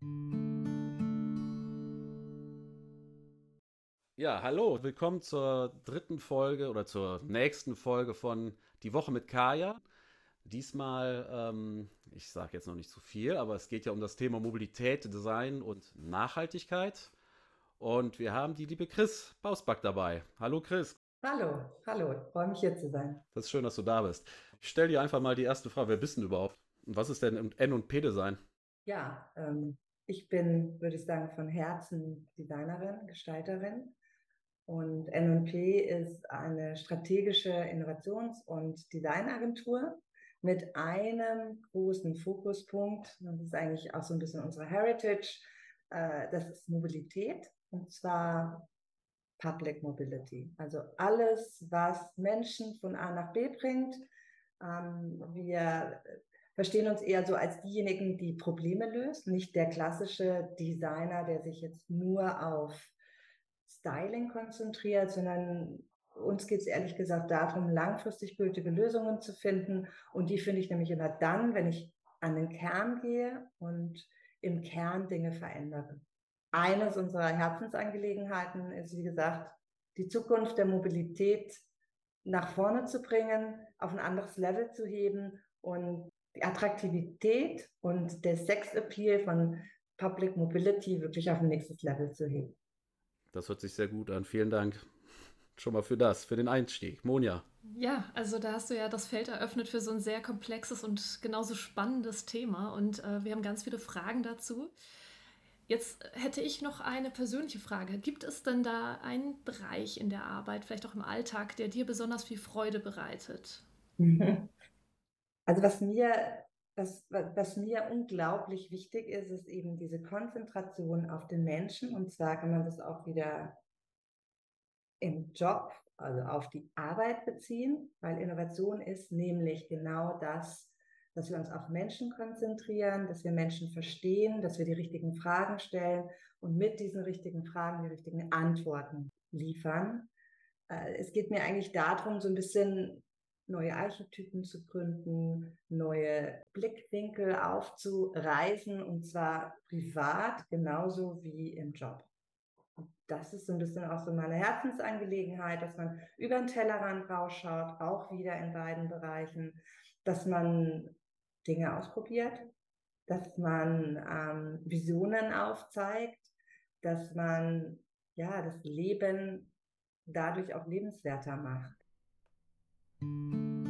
Ja, hallo, willkommen zur dritten Folge oder zur nächsten Folge von Die Woche mit Kaya. Diesmal, ähm, ich sage jetzt noch nicht zu viel, aber es geht ja um das Thema Mobilität, Design und Nachhaltigkeit. Und wir haben die liebe Chris Bausback dabei. Hallo Chris. Hallo, hallo, freue mich hier zu sein. Das ist schön, dass du da bist. Ich stelle dir einfach mal die erste Frage, wer bist du überhaupt? Und was ist denn N und P Design? Ja, ähm, ich bin, würde ich sagen, von Herzen Designerin, Gestalterin und NP ist eine strategische Innovations- und Designagentur mit einem großen Fokuspunkt. Das ist eigentlich auch so ein bisschen unsere Heritage. Äh, das ist Mobilität und zwar Public Mobility. Also alles, was Menschen von A nach B bringt. Ähm, wir verstehen uns eher so als diejenigen, die Probleme lösen, nicht der klassische Designer, der sich jetzt nur auf Styling konzentriert, sondern uns geht es ehrlich gesagt darum, langfristig gültige Lösungen zu finden. Und die finde ich nämlich immer dann, wenn ich an den Kern gehe und im Kern Dinge verändere. Eines unserer Herzensangelegenheiten ist, wie gesagt, die Zukunft der Mobilität nach vorne zu bringen, auf ein anderes Level zu heben und die Attraktivität und der Sex-Appeal von Public Mobility wirklich auf ein nächstes Level zu heben. Das hört sich sehr gut an. Vielen Dank schon mal für das, für den Einstieg. Monja. Ja, also da hast du ja das Feld eröffnet für so ein sehr komplexes und genauso spannendes Thema und äh, wir haben ganz viele Fragen dazu. Jetzt hätte ich noch eine persönliche Frage. Gibt es denn da einen Bereich in der Arbeit, vielleicht auch im Alltag, der dir besonders viel Freude bereitet? Also was mir, was, was mir unglaublich wichtig ist, ist eben diese Konzentration auf den Menschen. Und zwar kann man das auch wieder im Job, also auf die Arbeit beziehen, weil Innovation ist nämlich genau das, dass wir uns auf Menschen konzentrieren, dass wir Menschen verstehen, dass wir die richtigen Fragen stellen und mit diesen richtigen Fragen die richtigen Antworten liefern. Äh, es geht mir eigentlich darum, so ein bisschen neue Archetypen zu gründen, neue Blickwinkel aufzureißen und zwar privat genauso wie im Job das ist so ein bisschen auch so meine Herzensangelegenheit, dass man über den Tellerrand rausschaut, auch wieder in beiden Bereichen, dass man Dinge ausprobiert, dass man ähm, Visionen aufzeigt, dass man ja das Leben dadurch auch lebenswerter macht. Música